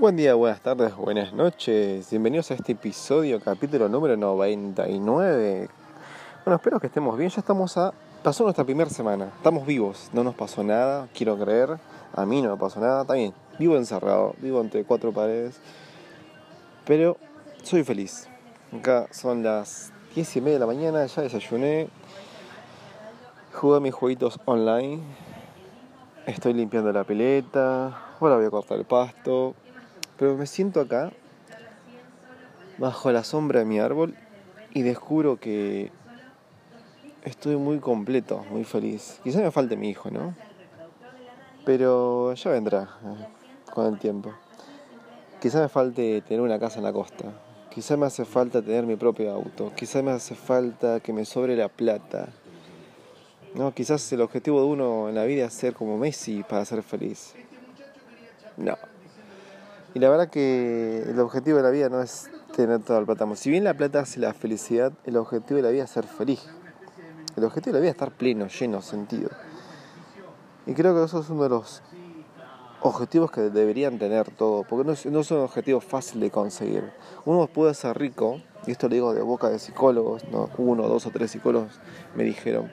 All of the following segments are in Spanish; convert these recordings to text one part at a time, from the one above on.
Buen día, buenas tardes, buenas noches. Bienvenidos a este episodio, capítulo número 99. Bueno, espero que estemos bien. Ya estamos a. Pasó nuestra primera semana. Estamos vivos. No nos pasó nada, quiero creer. A mí no me pasó nada. Bien. Vivo encerrado. Vivo entre cuatro paredes. Pero soy feliz. Acá son las 10 y media de la mañana. Ya desayuné. Jugué mis jueguitos online. Estoy limpiando la pileta. Ahora voy a cortar el pasto. Pero me siento acá, bajo la sombra de mi árbol, y descubro que estoy muy completo, muy feliz. Quizá me falte mi hijo, ¿no? Pero ya vendrá eh, con el tiempo. Quizá me falte tener una casa en la costa. Quizá me hace falta tener mi propio auto. Quizá me hace falta que me sobre la plata. No, quizás el objetivo de uno en la vida es ser como Messi para ser feliz. No, y la verdad que el objetivo de la vida no es tener todo el plata. Si bien la plata hace la felicidad, el objetivo de la vida es ser feliz. El objetivo de la vida es estar pleno, lleno, sentido. Y creo que eso es uno de los objetivos que deberían tener todos, porque no, no son objetivos fáciles de conseguir. Uno puede ser rico, y esto lo digo de boca de psicólogos, ¿no? uno, dos o tres psicólogos me dijeron,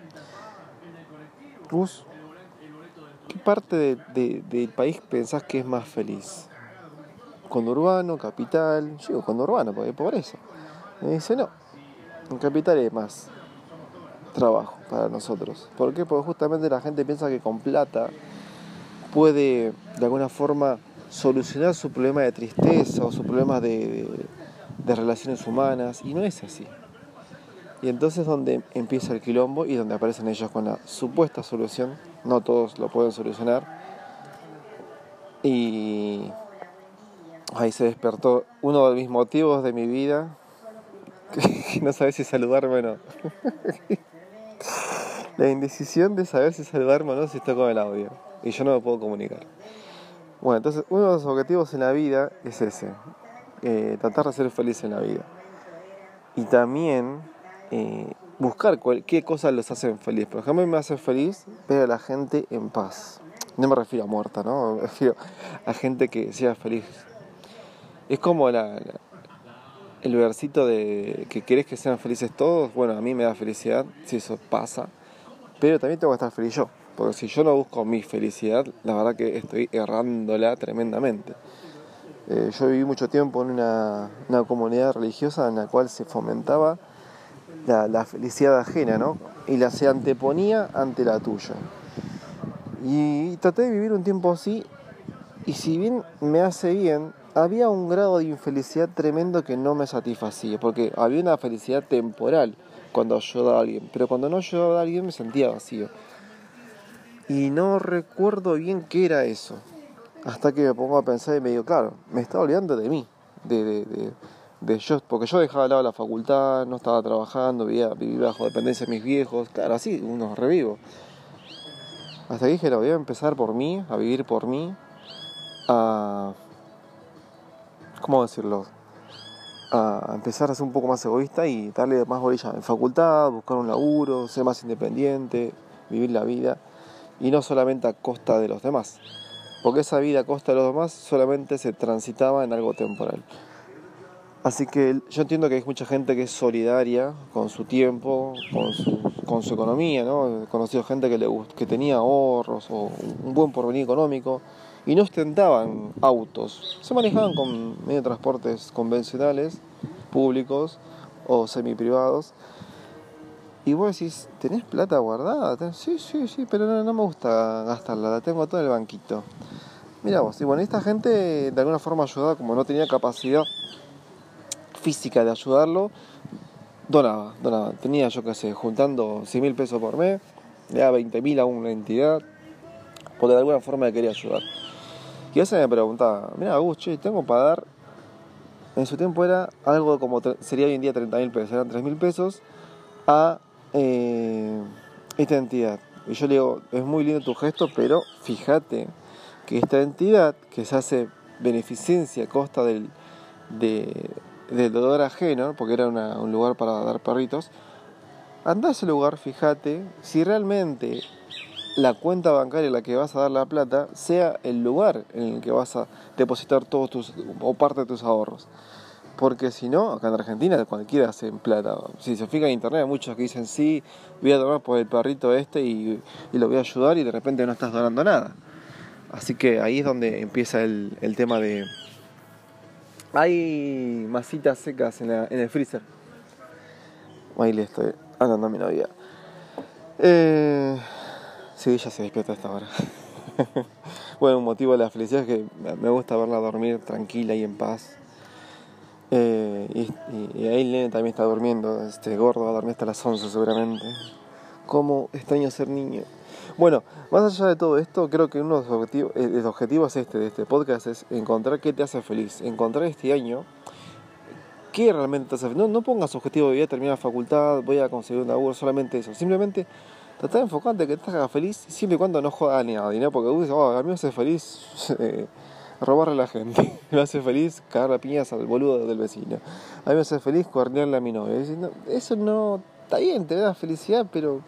¿qué parte del país pensás que es más feliz? Urbano, capital. Yo digo urbano porque hay pobreza. Me dice, no, en capital hay más trabajo para nosotros. ¿Por qué? Porque justamente la gente piensa que con plata puede de alguna forma solucionar su problema de tristeza o su problema de, de, relaciones humanas y no es así. Y entonces donde empieza el quilombo y donde aparecen ellos con la supuesta solución, no todos lo pueden solucionar. Y Ahí se despertó uno de mis motivos de mi vida, no sabes si saludarme o no. La indecisión de saber si saludarme o no si estoy con el audio. Y yo no me puedo comunicar. Bueno, entonces uno de los objetivos en la vida es ese. Eh, tratar de ser feliz en la vida. Y también eh, buscar qué cosas los hacen feliz. Por ejemplo, me hace feliz ver a la gente en paz. No me refiero a muerta, ¿no? Me refiero a gente que sea feliz es como la, el versito de que querés que sean felices todos. Bueno, a mí me da felicidad si eso pasa. Pero también tengo que estar feliz yo. Porque si yo no busco mi felicidad, la verdad que estoy errándola tremendamente. Eh, yo viví mucho tiempo en una, comunidad religiosa en la cual se fomentaba la, la, felicidad ajena, ¿no? Y la se anteponía ante la tuya. Y traté de vivir un tiempo así. Y si bien me hace bien, había un grado de infelicidad tremendo que no me satisfacía, porque había una felicidad temporal cuando ayudaba a alguien, pero cuando no ayudaba a alguien me sentía vacío. Y no recuerdo bien qué era eso, hasta que me pongo a pensar y me digo, claro, me estaba olvidando de mí, de, de, de, yo, porque yo dejaba de lado la facultad, no estaba trabajando, vivía, vivía bajo dependencia de mis viejos, claro, así uno revivo. Hasta que dije, lo voy a empezar por mí, a vivir por mí, a ¿cómo decirlo? A empezar a ser un poco más egoísta y darle más bolilla en facultad, buscar un laburo, ser más independiente, vivir la vida y no solamente a costa de los demás. Porque esa vida a costa de los demás solamente se transitaba en algo temporal. Así que yo entiendo que hay mucha gente que es solidaria con su tiempo, con su, con su economía, ¿no? He conocido gente que, le, que tenía ahorros o un buen porvenir económico y no ostentaban autos, se manejaban con medios de transportes convencionales, públicos o semiprivados. Y vos decís, ¿tenés plata guardada? Sí, sí, sí, pero no, me gusta gastarla, la tengo toda en el banquito. Mira vos, y bueno, esta gente de alguna forma ayudaba, como no tenía capacidad física de ayudarlo, donaba, donaba. Tenía, yo qué sé, juntando 100 mil pesos por mes, le daba 20 mil a una entidad, porque de alguna forma le quería ayudar. Y veces me preguntaba, mira, Gus, che, tengo para dar. En su tiempo era algo como, sería hoy en día 30 mil pesos, eran 3 mil pesos a eh, esta entidad. Y yo le digo, es muy lindo tu gesto, pero fíjate que esta entidad que se hace beneficencia a costa del, del dolor ajeno, porque era un lugar para dar perritos, anda a ese lugar, fíjate si realmente la cuenta bancaria en la que vas a dar la plata sea el lugar en el que vas a depositar todos tus o parte de tus ahorros. Porque si no, acá en Argentina cualquiera hace plata. Si se fija en internet, hay muchos que dicen sí, voy a donar por el perrito este y, lo voy a ayudar y de repente no estás donando nada. Así que ahí es donde empieza el, tema de... Hay masitas secas en, en el freezer. Ahí le estoy andando a mi novia. Eh, sí, ella se despierta a esta hora. bueno, un motivo de la felicidad es que me gusta verla dormir tranquila y en paz. Eh, y, ahí el nene también está durmiendo, este gordo va a dormir hasta las 11 seguramente. ¿Cómo extraño ser niño? Bueno, más allá de todo esto, creo que uno de los objetivos, eh, este, de este podcast es encontrar qué te hace feliz. Encontrar este año qué realmente te hace feliz. No, no pongas objetivo de vida, terminar la facultad, voy a conseguir un laburo, solamente eso. Simplemente tratar de que haga feliz siempre y cuando no joda ni nadie, ¿no? Porque uy, oh, a mí me hace feliz eh, robarle a la gente, me hace feliz cagar a piñas al boludo del vecino, a mí me hace feliz cuernearle a mi novia. eso no, está bien, te da felicidad, pero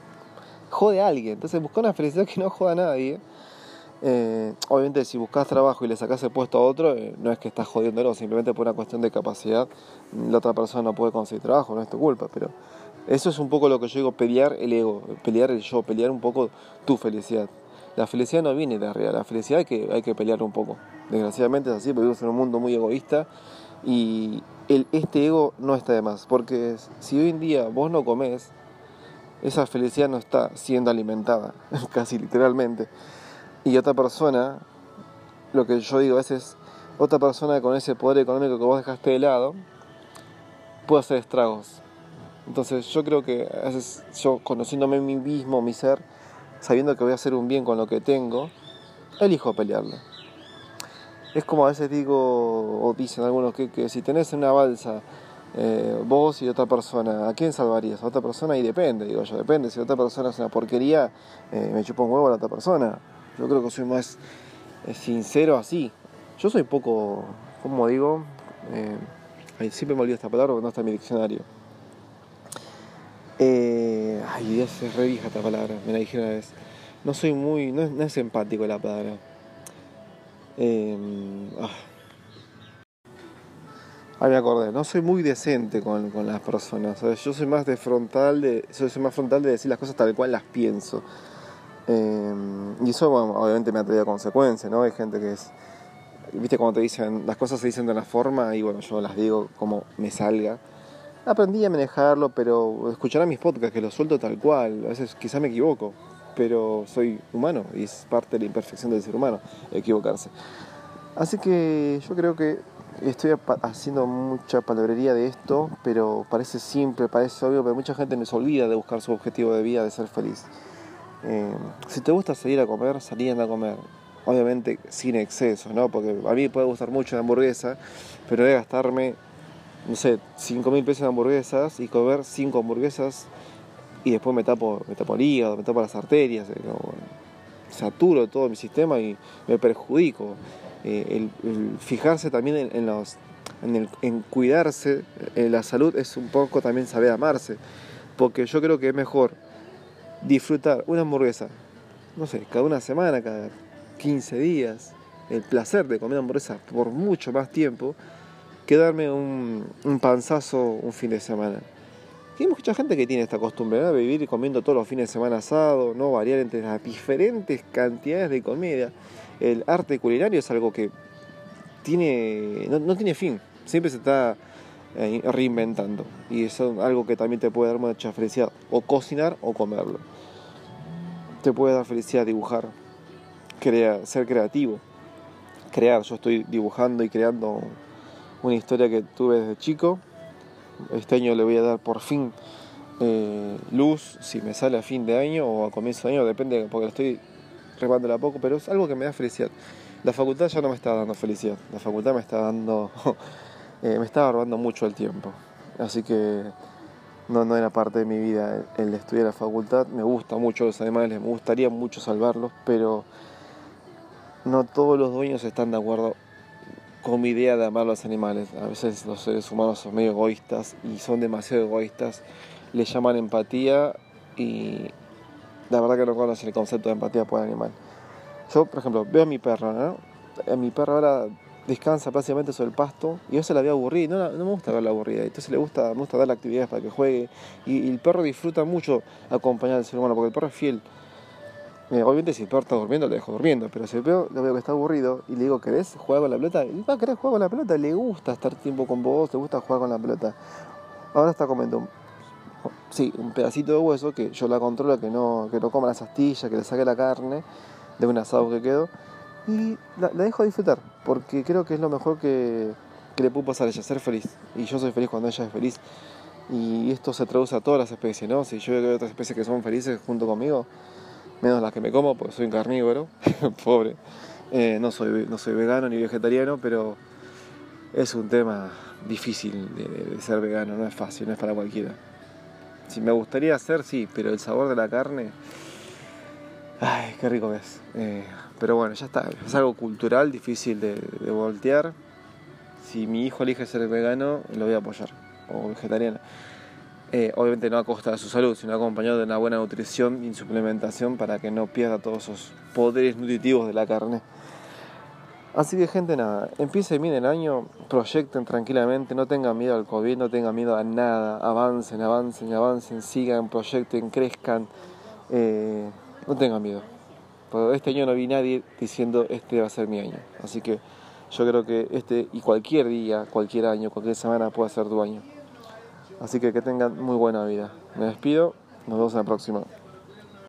jode a alguien. Entonces busca una felicidad que no joda a nadie. Eh, obviamente si buscas trabajo y le sacas el puesto a otro, eh, no es que estás jodiéndolo, simplemente por una cuestión de capacidad, la otra persona no puede conseguir trabajo, no es tu culpa, pero eso es un poco lo que yo digo, pelear el ego, pelear el yo, pelear un poco tu felicidad. La felicidad no viene de arriba, la felicidad hay que, hay que pelear un poco. Desgraciadamente es así, vivimos en un mundo muy egoísta y el, este ego no está de más. Porque si hoy en día vos no comes, esa felicidad no está siendo alimentada, casi literalmente. Y otra persona, lo que yo digo a veces, otra persona con ese poder económico que vos dejaste de lado, puede hacer estragos. Entonces yo creo que a yo conociéndome a mí mismo, mi ser, sabiendo que voy a hacer un bien con lo que tengo, elijo pelearlo. Es como a veces digo, o dicen algunos, que, si tenés una balsa eh, vos y otra persona, ¿a quién salvarías? A otra persona y depende, digo yo, depende. Si otra persona es una porquería, eh, me chupo un huevo a la otra persona. Yo creo que soy más eh, sincero así. Yo soy poco, como digo, siempre me olvido esta palabra porque no está en mi diccionario eh, ay, Dios, es re esta palabra, me la dijeron una vez. No soy muy, no es, empático la palabra. Eh, ah. me acordé, no soy muy decente con, las personas. Yo soy más de frontal, de, soy más frontal de decir las cosas tal cual las pienso. Em, y eso obviamente me ha traído consecuencias, ¿no? Hay gente que es, viste, cuando te dicen, las cosas se dicen de una forma y bueno, yo las digo como me salga aprendí a manejarlo, pero escuchar a mis podcasts que los suelto tal cual. A veces quizá me equivoco, pero soy humano y es parte de la imperfección del ser humano equivocarse. Así que yo creo que estoy haciendo mucha palabrería de esto, pero parece simple, parece obvio, pero mucha gente nos olvida de buscar su objetivo de vida, de ser feliz. Eh, si te gusta salir a comer, salí a comer. Obviamente sin exceso, ¿no? Porque a mí puede gustar mucho la hamburguesa, pero debe gastarme no sé, 5 mil pesos de hamburguesas y comer 5 hamburguesas y después me tapo, me tapo el hígado, me tapo las arterias, eh, saturo todo mi sistema y me perjudico. Eh, el, fijarse también en, los, en, el, en cuidarse, en eh, la salud es un poco también saber amarse, porque yo creo que es mejor disfrutar una hamburguesa, no sé, cada una semana, cada 15 días, el placer de comer hamburguesa por mucho más tiempo, que darme un, panzazo un fin de semana. hay mucha gente que tiene esta costumbre, de Vivir comiendo todos los fines de semana asado, no variar entre las diferentes cantidades de comida. El arte culinario es algo que tiene, no, tiene fin, siempre se está eh, reinventando y es algo que también te puede dar mucha felicidad, o cocinar o comerlo. Te puede dar felicidad dibujar, ser creativo, crear. Yo estoy dibujando y creando una historia que tuve desde chico. Este año le voy a dar por fin eh, luz, si me sale a fin de año o a comienzo de año, depende, porque lo estoy remándola a poco, pero es algo que me da felicidad. La facultad ya no me está dando felicidad, la facultad me está dando, eh, me está robando mucho el tiempo. Así que no, no era parte de mi vida el, estudiar la facultad. Me gusta mucho los animales, me gustaría mucho salvarlos, pero no todos los dueños están de acuerdo con mi idea de amar a los animales. A veces los seres humanos son medio egoístas y son demasiado egoístas. Le llaman empatía y, la verdad que no conocen el concepto de empatía por el animal. Yo, por ejemplo, veo a mi perro, ¿no? A mi perro ahora descansa prácticamente sobre el pasto y yo se la veo aburrida, no, no me gusta verla aburrida, entonces le gusta, me gusta darle actividades para que juegue y, el perro disfruta mucho acompañar al ser humano porque el perro es fiel. Eh, obviamente si perro está durmiendo, lo dejo durmiendo, pero si veo, lo veo que está aburrido y le digo, ¿querés jugar con la pelota? Y va a querer jugar con la pelota, le gusta estar tiempo con vos, le gusta jugar con la pelota. Ahora está comiendo sí, un pedacito de hueso que yo la controlo, que no, que no coma las astillas, que le saque la carne de un asado que quedó y la, dejo disfrutar, porque creo que es lo mejor que, le puedo pasar a ella, ser feliz. Y yo soy feliz cuando ella es feliz. Y esto se traduce a todas las especies, ¿no? Si yo veo otras especies que son felices junto conmigo, menos las que me como, porque soy un carnívoro, pobre. Eh, no, soy, no soy vegano ni vegetariano, pero es un tema difícil de, ser vegano, no es fácil, no es para cualquiera. Si me gustaría hacer, sí, pero el sabor de la carne, ay, qué rico es. Eh, pero bueno, ya está. Es algo cultural, difícil de, voltear. Si mi hijo elige ser vegano, lo voy a apoyar. O vegetariano. Eh, obviamente no a costa de su salud, sino acompañado de una buena nutrición y suplementación para que no pierda todos esos poderes nutritivos de la carne. Así que gente, nada, empiecen bien el año, proyecten tranquilamente, no tengan miedo al COVID, no tengan miedo a nada, avancen, avancen, avancen, sigan, proyecten, crezcan, eh, no tengan miedo este año no vi nadie diciendo este va a ser mi año. Así que yo creo que este y cualquier día, cualquier año, cualquier semana puede ser tu año. Así que que tengan muy buena vida. Me despido, nos vemos en la próxima.